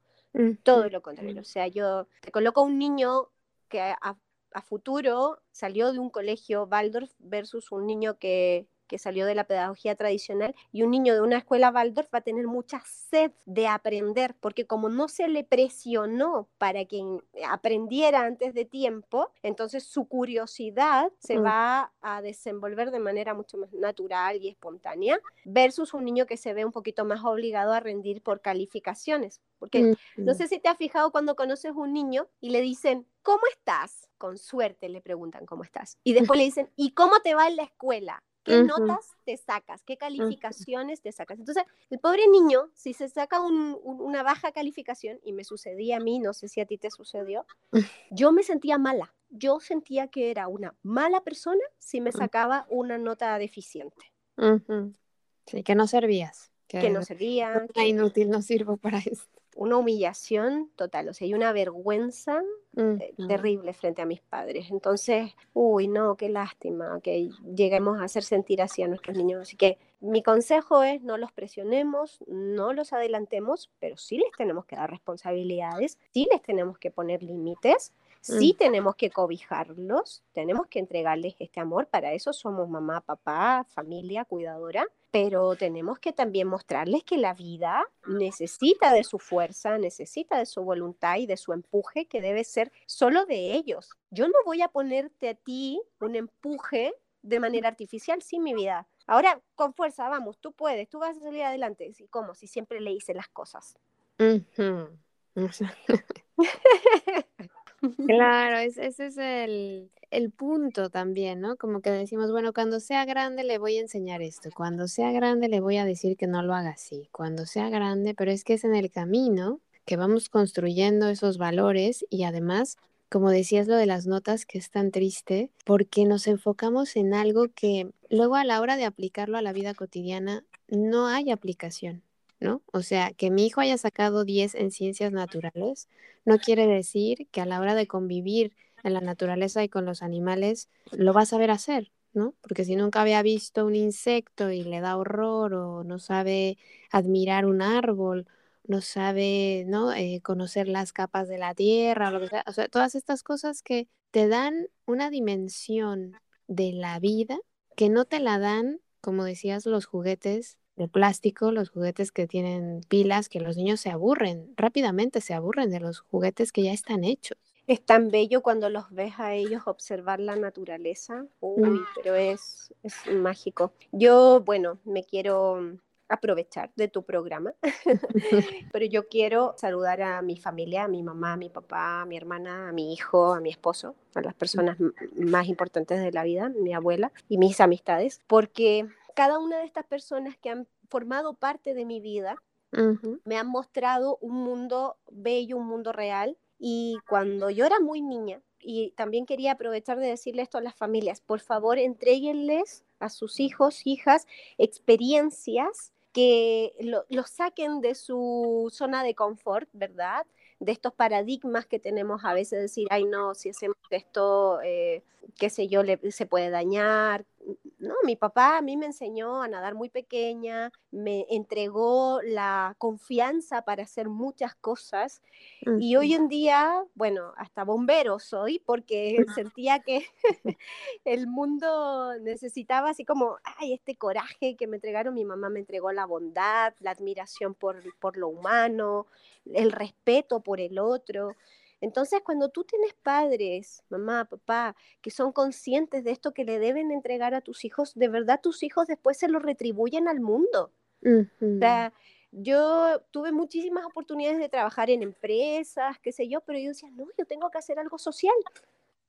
Todo lo contrario. O sea, yo te coloco un niño que a, a futuro salió de un colegio Waldorf versus un niño que que salió de la pedagogía tradicional, y un niño de una escuela Waldorf va a tener mucha sed de aprender, porque como no se le presionó para que aprendiera antes de tiempo, entonces su curiosidad se mm. va a desenvolver de manera mucho más natural y espontánea, versus un niño que se ve un poquito más obligado a rendir por calificaciones. Porque no sé si te has fijado cuando conoces un niño y le dicen, ¿cómo estás? Con suerte le preguntan cómo estás. Y después le dicen, ¿y cómo te va en la escuela? ¿Qué notas te sacas? ¿Qué calificaciones te sacas? Entonces, el pobre niño, si se saca una baja calificación, y me sucedía a mí, no sé si a ti te sucedió, yo me sentía mala. Yo sentía que era una mala persona si me sacaba una nota deficiente. Sí, que no servías. Que, no servía. Que... inútil, no sirvo para esto una humillación total, o sea, y una vergüenza eh, terrible frente a mis padres. Entonces, uy, no, qué lástima que lleguemos a hacer sentir así a nuestros niños. Así que mi consejo es no los presionemos, no los adelantemos, pero sí les tenemos que dar responsabilidades, sí les tenemos que poner límites Sí mm. tenemos que cobijarlos, tenemos que entregarles este amor, para eso somos mamá, papá, familia, cuidadora, pero tenemos que también mostrarles que la vida necesita de su fuerza, necesita de su voluntad y de su empuje que debe ser solo de ellos. Yo no voy a ponerte a ti un empuje de manera artificial, sí, mi vida. Ahora, con fuerza, vamos, tú puedes, tú vas a salir adelante. ¿Y cómo? Si siempre le hice las cosas. Claro, ese es el, el punto también, ¿no? Como que decimos, bueno, cuando sea grande le voy a enseñar esto, cuando sea grande le voy a decir que no lo haga así, cuando sea grande, pero es que es en el camino que vamos construyendo esos valores y además, como decías lo de las notas, que es tan triste, porque nos enfocamos en algo que luego a la hora de aplicarlo a la vida cotidiana no hay aplicación. ¿No? O sea, que mi hijo haya sacado 10 en ciencias naturales no quiere decir que a la hora de convivir en la naturaleza y con los animales lo va a saber hacer, ¿no? Porque si nunca había visto un insecto y le da horror o no sabe admirar un árbol, no sabe, ¿no? Eh, conocer las capas de la tierra, lo que sea. O sea, todas estas cosas que te dan una dimensión de la vida que no te la dan, como decías, los juguetes de plástico, los juguetes que tienen pilas, que los niños se aburren, rápidamente se aburren de los juguetes que ya están hechos. Es tan bello cuando los ves a ellos observar la naturaleza. Uy, mm. pero es, es mágico. Yo, bueno, me quiero aprovechar de tu programa, pero yo quiero saludar a mi familia, a mi mamá, a mi papá, a mi hermana, a mi hijo, a mi esposo, a las personas más importantes de la vida, mi abuela y mis amistades, porque cada una de estas personas que han formado parte de mi vida me han mostrado un mundo bello, un mundo real. Y cuando yo era muy niña, y también quería aprovechar de decirle esto a las familias, por favor, entreguenles a sus hijos, hijas, experiencias que los lo saquen de su zona de confort, ¿verdad? de estos paradigmas que tenemos a veces, decir, ay no, si hacemos esto, eh, qué sé yo, le, se puede dañar. No, mi papá a mí me enseñó a nadar muy pequeña, me entregó la confianza para hacer muchas cosas y hoy en día, bueno, hasta bombero soy porque sentía que el mundo necesitaba así como, ay, este coraje que me entregaron, mi mamá me entregó la bondad, la admiración por, por lo humano, el respeto por el otro. Entonces, cuando tú tienes padres, mamá, papá, que son conscientes de esto que le deben entregar a tus hijos, de verdad tus hijos después se lo retribuyen al mundo. O sea, yo tuve muchísimas oportunidades de trabajar en empresas, qué sé yo, pero yo decía, no, yo tengo que hacer algo social,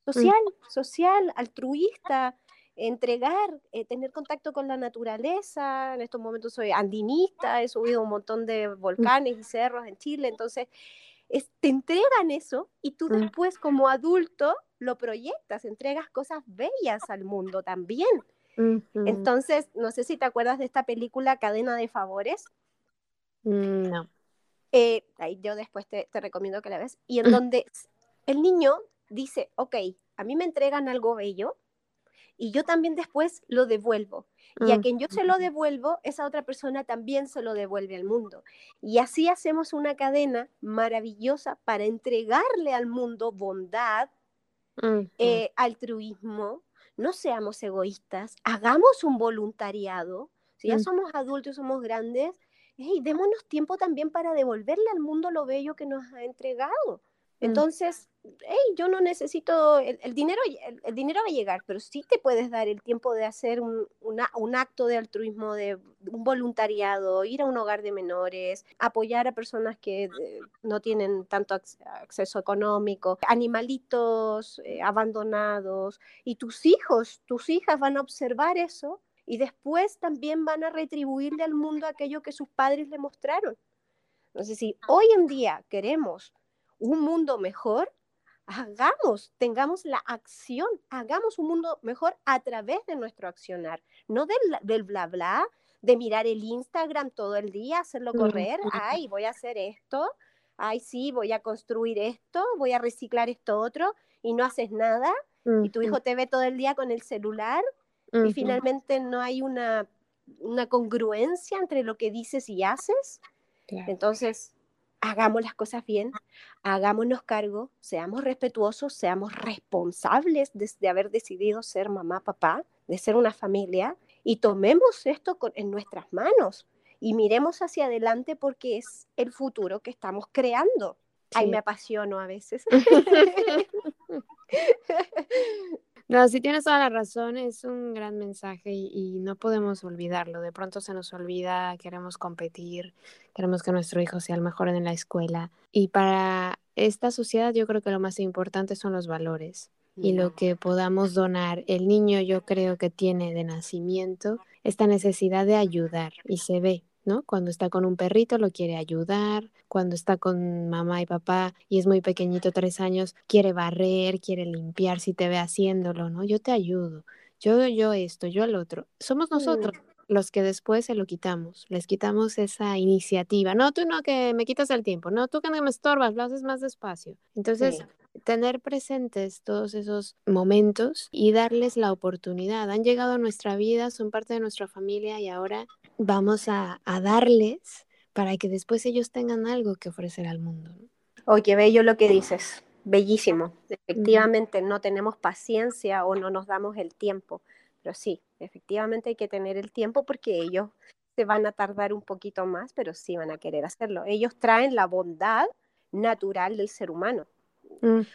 mm. social, social, altruista, entregar, eh, tener contacto con la naturaleza. En estos momentos soy andinista, he subido un montón de mm. volcanes y cerros en Chile, entonces te entregan eso y tú después como adulto lo proyectas, entregas cosas bellas al mundo también. Entonces, no sé si te acuerdas de esta película Cadena de Favores. Mm, no. Eh, ahí yo después te, te, recomiendo que la veas. Y en donde el niño dice, ok, a mí me entregan algo bello y yo también después lo devuelvo. Y a mm. quien yo se lo devuelvo, esa otra persona también se lo devuelve al mundo. Y así hacemos una cadena maravillosa para entregarle al mundo bondad, eh, altruismo. No seamos egoístas, hagamos un voluntariado. Si ya mm. somos adultos, somos grandes, hey, démonos tiempo también para devolverle al mundo lo bello que nos ha entregado. Mm. Entonces, hey, yo no necesito, el, dinero, el, dinero va a llegar, pero sí te puedes dar el tiempo de hacer un, un, acto de altruismo, de un voluntariado, ir a un hogar de menores, apoyar a personas que eh, no tienen tanto acceso económico, animalitos eh, abandonados, y tus hijos, tus hijas van a observar eso y después también van a retribuirle al mundo aquello que sus padres le mostraron. Entonces, si hoy en día queremos un mundo mejor, hagamos, tengamos la acción, hagamos un mundo mejor a través de nuestro accionar, no del, del bla bla, de mirar el Instagram todo el día, hacerlo correr, ay, voy a hacer esto, ay, sí, voy a construir esto, voy a reciclar esto otro, y no haces nada, y tu hijo te ve todo el día con el celular, y finalmente no hay una, una congruencia entre lo que dices y haces. Entonces, hagamos las cosas bien, hagámonos cargo, seamos respetuosos, seamos responsables de, haber decidido ser mamá, papá, de ser una familia y tomemos esto en nuestras manos y miremos hacia adelante porque es el futuro que estamos creando. Ay, me apasiono a veces. No, si tienes toda la razón, es un gran mensaje y, no podemos olvidarlo. De pronto se nos olvida, queremos competir, queremos que nuestro hijo sea el mejor en la escuela. Y para esta sociedad yo creo que lo más importante son los valores y lo que podamos donar. El niño yo creo que tiene de nacimiento esta necesidad de ayudar y se ve. ¿No? Cuando está con un perrito lo quiere ayudar, cuando está con mamá y papá y es muy pequeñito, tres años, quiere barrer, quiere limpiar si te ve haciéndolo, ¿no? Yo te ayudo, yo, yo esto, yo el otro. Somos nosotros los que después se lo quitamos, les quitamos esa iniciativa. No, tú no, que me quitas el tiempo, no, tú que no me estorbas, lo haces más despacio. Entonces, tener presentes todos esos momentos y darles la oportunidad. Han llegado a nuestra vida, son parte de nuestra familia y ahora vamos a, darles para que después ellos tengan algo que ofrecer al mundo. Oye, bello lo que dices, bellísimo. Efectivamente, no tenemos paciencia o no nos damos el tiempo, pero sí, efectivamente hay que tener el tiempo porque ellos se van a tardar un poquito más, pero sí van a querer hacerlo. Ellos traen la bondad natural del ser humano.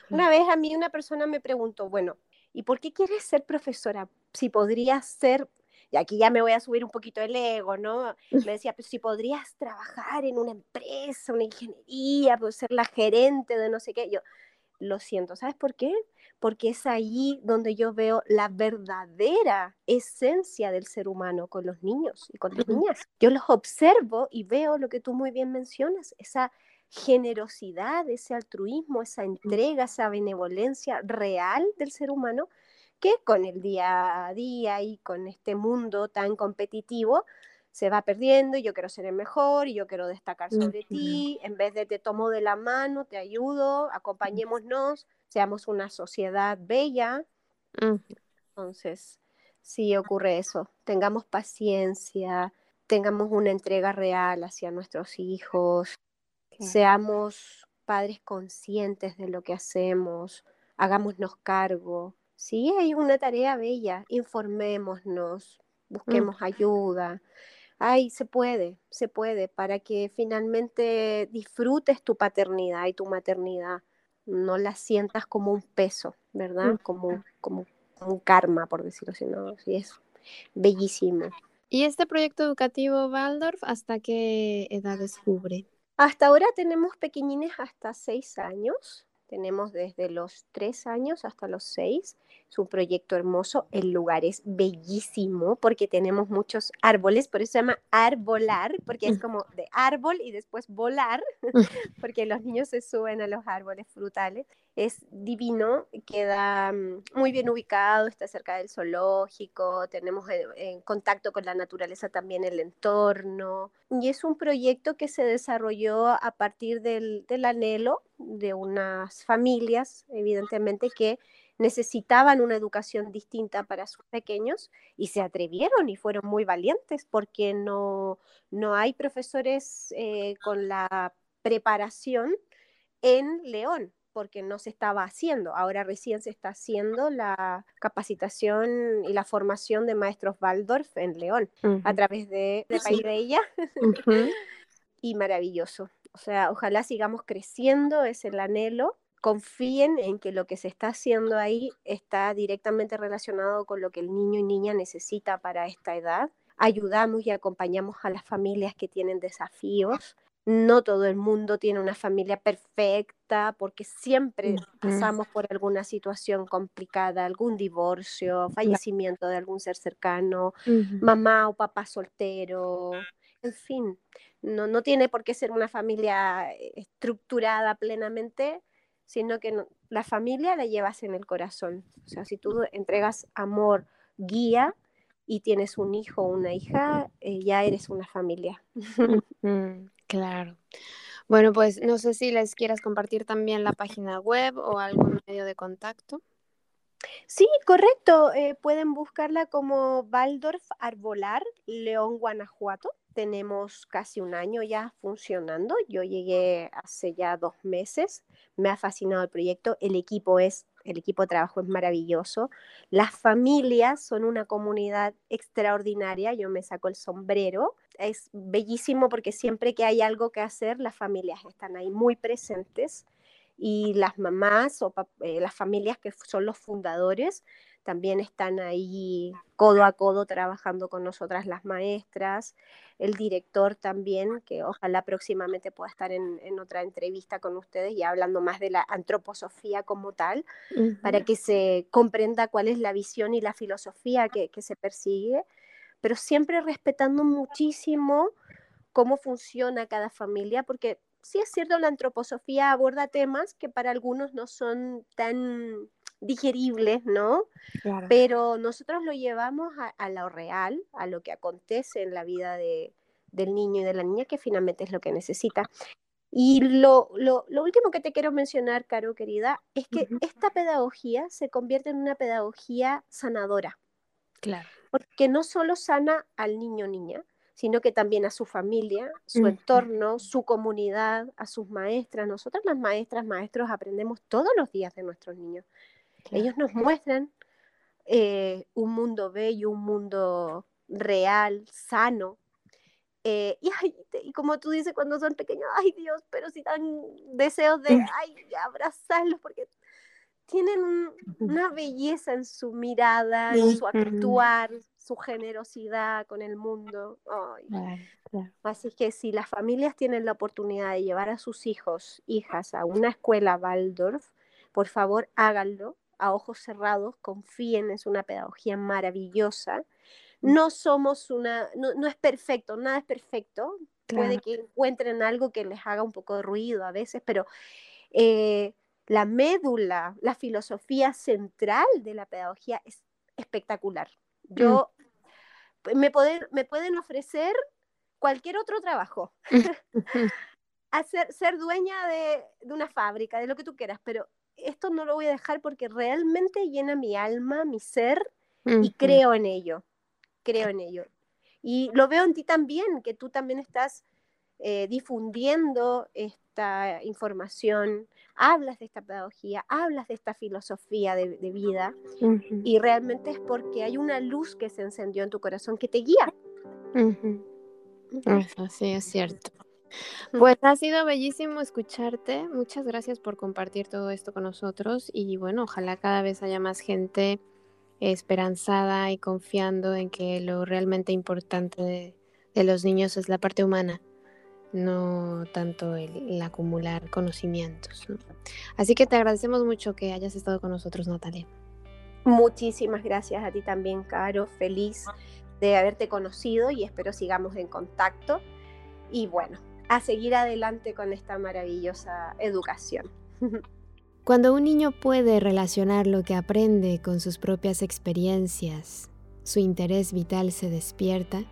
Una vez a mí una persona me preguntó, bueno, ¿y por qué quieres ser profesora? Si podrías ser, y aquí ya me voy a subir un poquito el ego, ¿no? Me decía, pues si podrías trabajar en una empresa, una ingeniería, pues ser la gerente de no sé qué. Yo, lo siento, ¿sabes por qué? Porque es ahí donde yo veo la verdadera esencia del ser humano con los niños y con las niñas. Yo los observo y veo lo que tú muy bien mencionas, esa generosidad, ese altruismo, esa entrega, esa benevolencia real del ser humano, que con el día a día y con este mundo tan competitivo, se va perdiendo y yo quiero ser el mejor y yo quiero destacar sobre ti, en vez de te tomo de la mano, te ayudo, acompañémonos, seamos una sociedad bella. Entonces, sí ocurre eso, tengamos paciencia, tengamos una entrega real hacia nuestros hijos, seamos padres conscientes de lo que hacemos, hagámonos cargo. Sí, hay una tarea bella, informémonos, busquemos ayuda. Ay, se puede, se puede, para que finalmente disfrutes tu paternidad y tu maternidad, no la sientas como un peso, ¿verdad? Como, como, un karma, por decirlo así, ¿no? Sí, es bellísimo. ¿Y este proyecto educativo Waldorf hasta qué edad descubre? Hasta ahora tenemos pequeñines hasta seis años. Tenemos desde los tres años hasta los seis. Es un proyecto hermoso. El lugar es bellísimo porque tenemos muchos árboles, por eso se llama arbolar, porque es como de árbol y después volar, porque los niños se suben a los árboles frutales. Es divino, queda mm, muy bien ubicado, está cerca del zoológico, tenemos eh, en contacto con la naturaleza también el entorno. Y es un proyecto que se desarrolló a partir del, del anhelo de unas familias, evidentemente, que necesitaban una educación distinta para sus pequeños y se atrevieron y fueron muy valientes porque no, no hay profesores eh, con la preparación en León porque no se estaba haciendo. Ahora recién se está haciendo la capacitación y la formación de maestros Waldorf en León a través de, de País de ella. y maravilloso. O sea, ojalá sigamos creciendo, es el anhelo confíen en que lo que se está haciendo ahí está directamente relacionado con lo que el niño y niña necesita para esta edad. Ayudamos y acompañamos a las familias que tienen desafíos. No todo el mundo tiene una familia perfecta porque siempre pasamos por alguna situación complicada, algún divorcio, fallecimiento de algún ser cercano, mamá o papá soltero, en fin, no, no tiene por qué ser una familia eh, estructurada plenamente, sino que la familia la llevas en el corazón. O sea, si tú entregas amor, guía y tienes un hijo o una hija, eh, ya eres una familia. claro. Bueno, pues no sé si les quieras compartir también la página web o algún medio de contacto. Sí, correcto. Eh, pueden buscarla como Waldorf Arbolar, León, Guanajuato tenemos casi un año ya funcionando. Yo llegué hace ya dos meses. Me ha fascinado el proyecto. El equipo es, el equipo de trabajo es maravilloso. Las familias son una comunidad extraordinaria. Yo me saco el sombrero. Es bellísimo porque siempre que hay algo que hacer, las familias están ahí muy presentes y las mamás o eh, las familias que son los fundadores también están ahí codo a codo trabajando con nosotras las maestras, el director también, que ojalá próximamente pueda estar en, otra entrevista con ustedes y hablando más de la antroposofía como tal, para que se comprenda cuál es la visión y la filosofía que, que se persigue, pero siempre respetando muchísimo cómo funciona cada familia, porque sí es cierto, la antroposofía aborda temas que para algunos no son tan digeribles, ¿no? Pero nosotros lo llevamos a, lo real, a lo que acontece en la vida de, del niño y de la niña, que finalmente es lo que necesita. Y lo, lo, lo último que te quiero mencionar, Caro, querida, es que esta pedagogía se convierte en una pedagogía sanadora. Claro. Porque no solo sana al niño o niña, sino que también a su familia, su entorno, su comunidad, a sus maestras. Nosotras las maestras, maestros, aprendemos todos los días de nuestros niños. Ellos nos muestran eh, un mundo bello, un mundo real, sano. Eh, y, y, como tú dices, cuando son pequeños, ay Dios, pero si dan deseos de ay, abrazarlos, porque tienen una belleza en su mirada, en su actuar, su generosidad con el mundo. Así que si las familias tienen la oportunidad de llevar a sus hijos, hijas a una escuela Waldorf, por favor háganlo a ojos cerrados, confíen, es una pedagogía maravillosa. Mm. No somos una, no, es perfecto, nada es perfecto. Puede que encuentren algo que les haga un poco de ruido a veces, pero eh, la médula, la filosofía central de la pedagogía es espectacular. Mm. Yo me, me pueden ofrecer cualquier otro trabajo. Hacer, ser dueña de, de, una fábrica, de lo que tú quieras, pero esto no lo voy a dejar porque realmente llena mi alma, mi ser, y creo en ello, creo en ello. Y lo veo en ti también, que tú también estás eh, difundiendo esta información, hablas de esta pedagogía, hablas de esta filosofía de, vida, y realmente es porque hay una luz que se encendió en tu corazón que te guía. sí, es cierto. Pues ha sido bellísimo escucharte. Muchas gracias por compartir todo esto con nosotros y bueno, ojalá cada vez haya más gente esperanzada y confiando en que lo realmente importante de, los niños es la parte humana, no tanto el, acumular conocimientos. Así que te agradecemos mucho que hayas estado con nosotros, Natalia. Muchísimas gracias a ti también, Caro. Feliz de haberte conocido y espero sigamos en contacto. Y bueno, a seguir adelante con esta maravillosa educación. Cuando un niño puede relacionar lo que aprende con sus propias experiencias, su interés vital se despierta,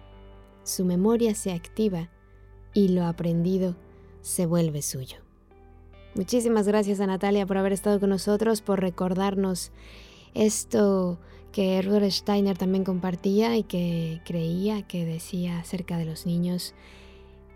su memoria se activa y lo aprendido se vuelve suyo. Muchísimas gracias a Natalia por haber estado con nosotros, por recordarnos esto que Rudolf Steiner también compartía y que creía que decía acerca de los niños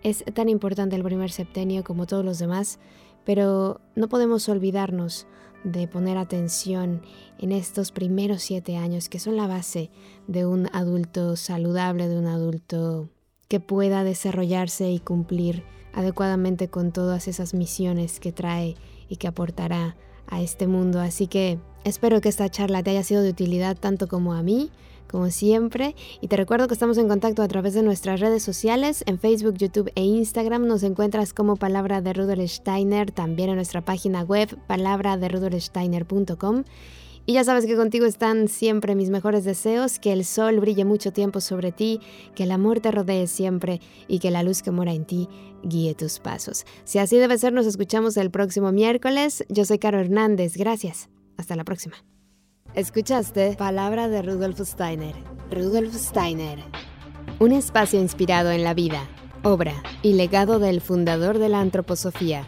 es tan importante el primer septenio como todos los demás, pero no podemos olvidarnos de poner atención en estos primeros siete años que son la base de un adulto saludable, de un adulto que pueda desarrollarse y cumplir adecuadamente con todas esas misiones que trae y que aportará a este mundo. Así que espero que esta charla te haya sido de utilidad tanto como a mí como siempre. Y te recuerdo que estamos en contacto a través de nuestras redes sociales, en Facebook, YouTube e Instagram. Nos encuentras como Palabra de Rudolf Steiner, también en nuestra página web, palabra de Y ya sabes que contigo están siempre mis mejores deseos, que el sol brille mucho tiempo sobre ti, que el amor te rodee siempre y que la luz que mora en ti guíe tus pasos. Si así debe ser, nos escuchamos el próximo miércoles. Yo soy Caro Hernández. Gracias. Hasta la próxima. Escuchaste Palabra de Rudolf Steiner. Rudolf Steiner. Un espacio inspirado en la vida, obra y legado del fundador de la antroposofía.